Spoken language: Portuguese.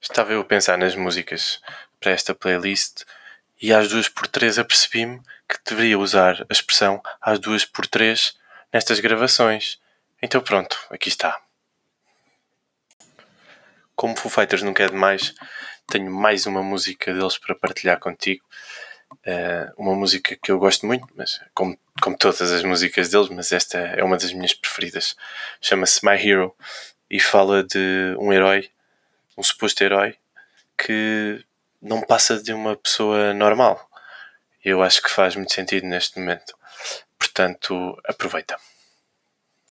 Estava eu a pensar nas músicas para esta playlist e às duas por três apercebi-me que deveria usar a expressão às duas por três nestas gravações. Então pronto, aqui está. Como Foo Fighters nunca é demais, tenho mais uma música deles para partilhar contigo. Uh, uma música que eu gosto muito, mas como, como todas as músicas deles, mas esta é uma das minhas preferidas. Chama-se My Hero e fala de um herói um suposto herói que não passa de uma pessoa normal. Eu acho que faz muito sentido neste momento. Portanto, aproveita.